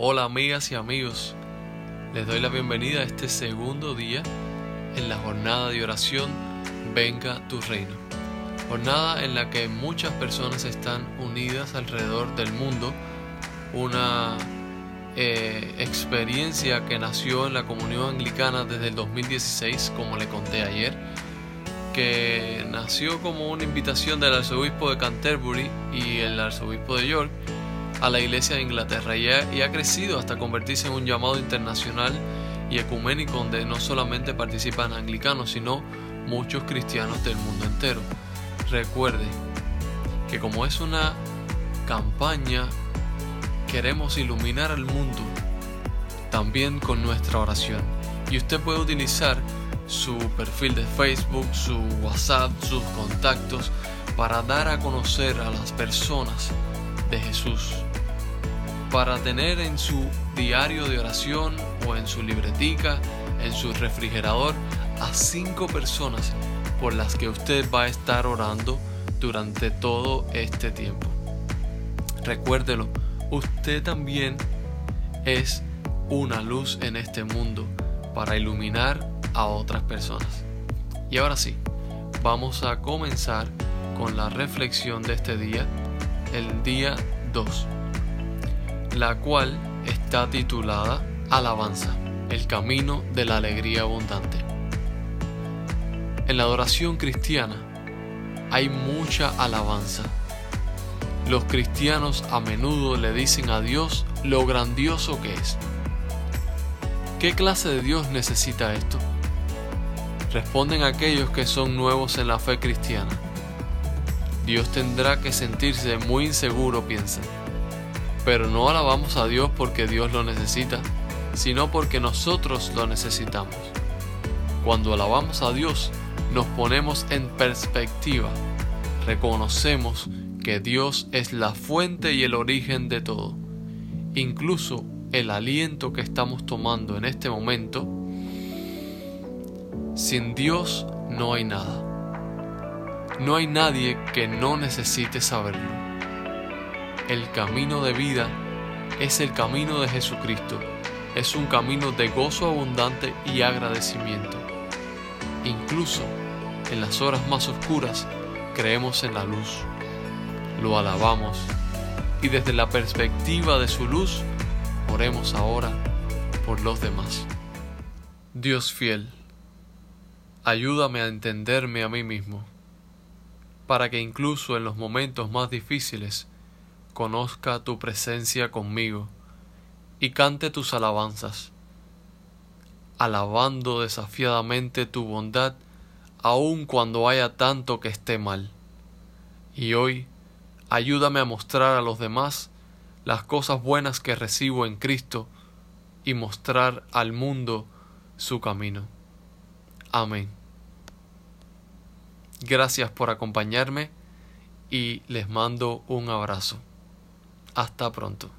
Hola amigas y amigos, les doy la bienvenida a este segundo día en la jornada de oración Venga tu reino. Jornada en la que muchas personas están unidas alrededor del mundo. Una eh, experiencia que nació en la comunión anglicana desde el 2016, como le conté ayer, que nació como una invitación del arzobispo de Canterbury y el arzobispo de York a la Iglesia de Inglaterra y ha, crecido hasta convertirse en un llamado internacional y ecuménico donde no solamente participan anglicanos, sino muchos cristianos del mundo entero. Recuerde que como es una campaña, queremos iluminar al mundo también con nuestra oración. Y usted puede utilizar su perfil de Facebook, su WhatsApp, sus contactos para dar a conocer a las personas de Jesús para tener en su diario de oración o en su libretica, en su refrigerador, a cinco personas por las que usted va a estar orando durante todo este tiempo. Recuérdelo, usted también es una luz en este mundo para iluminar a otras personas. Y ahora sí, vamos a comenzar con la reflexión de este día, el día 2 la cual está titulada Alabanza, el camino de la alegría abundante. En la adoración cristiana hay mucha alabanza. Los cristianos a menudo le dicen a Dios lo grandioso que es. ¿Qué clase de Dios necesita esto? Responden aquellos que son nuevos en la fe cristiana. Dios tendrá que sentirse muy inseguro, piensan pero no alabamos a Dios porque Dios lo necesita, sino porque nosotros lo necesitamos. Cuando alabamos a Dios, nos ponemos en perspectiva, reconocemos que Dios es la fuente y el origen de todo. Incluso el aliento que estamos tomando en este momento, sin Dios no hay nada. No hay nadie que no necesite saberlo el camino de vida es el camino de Jesucristo. Es un camino de gozo abundante y agradecimiento. Incluso en las horas más oscuras creemos en la luz. Lo alabamos y desde la perspectiva de su luz oremos ahora por los demás. Dios fiel, ayúdame a entenderme a mí mismo, para que incluso en los momentos más difíciles conozca tu presencia conmigo y cante tus alabanzas, alabando desafiadamente tu bondad aun cuando haya tanto que esté mal. Y hoy ayúdame a mostrar a los demás las cosas buenas que recibo en Cristo y mostrar al mundo su camino. Amén. Gracias por acompañarme y les mando un abrazo. Hasta pronto.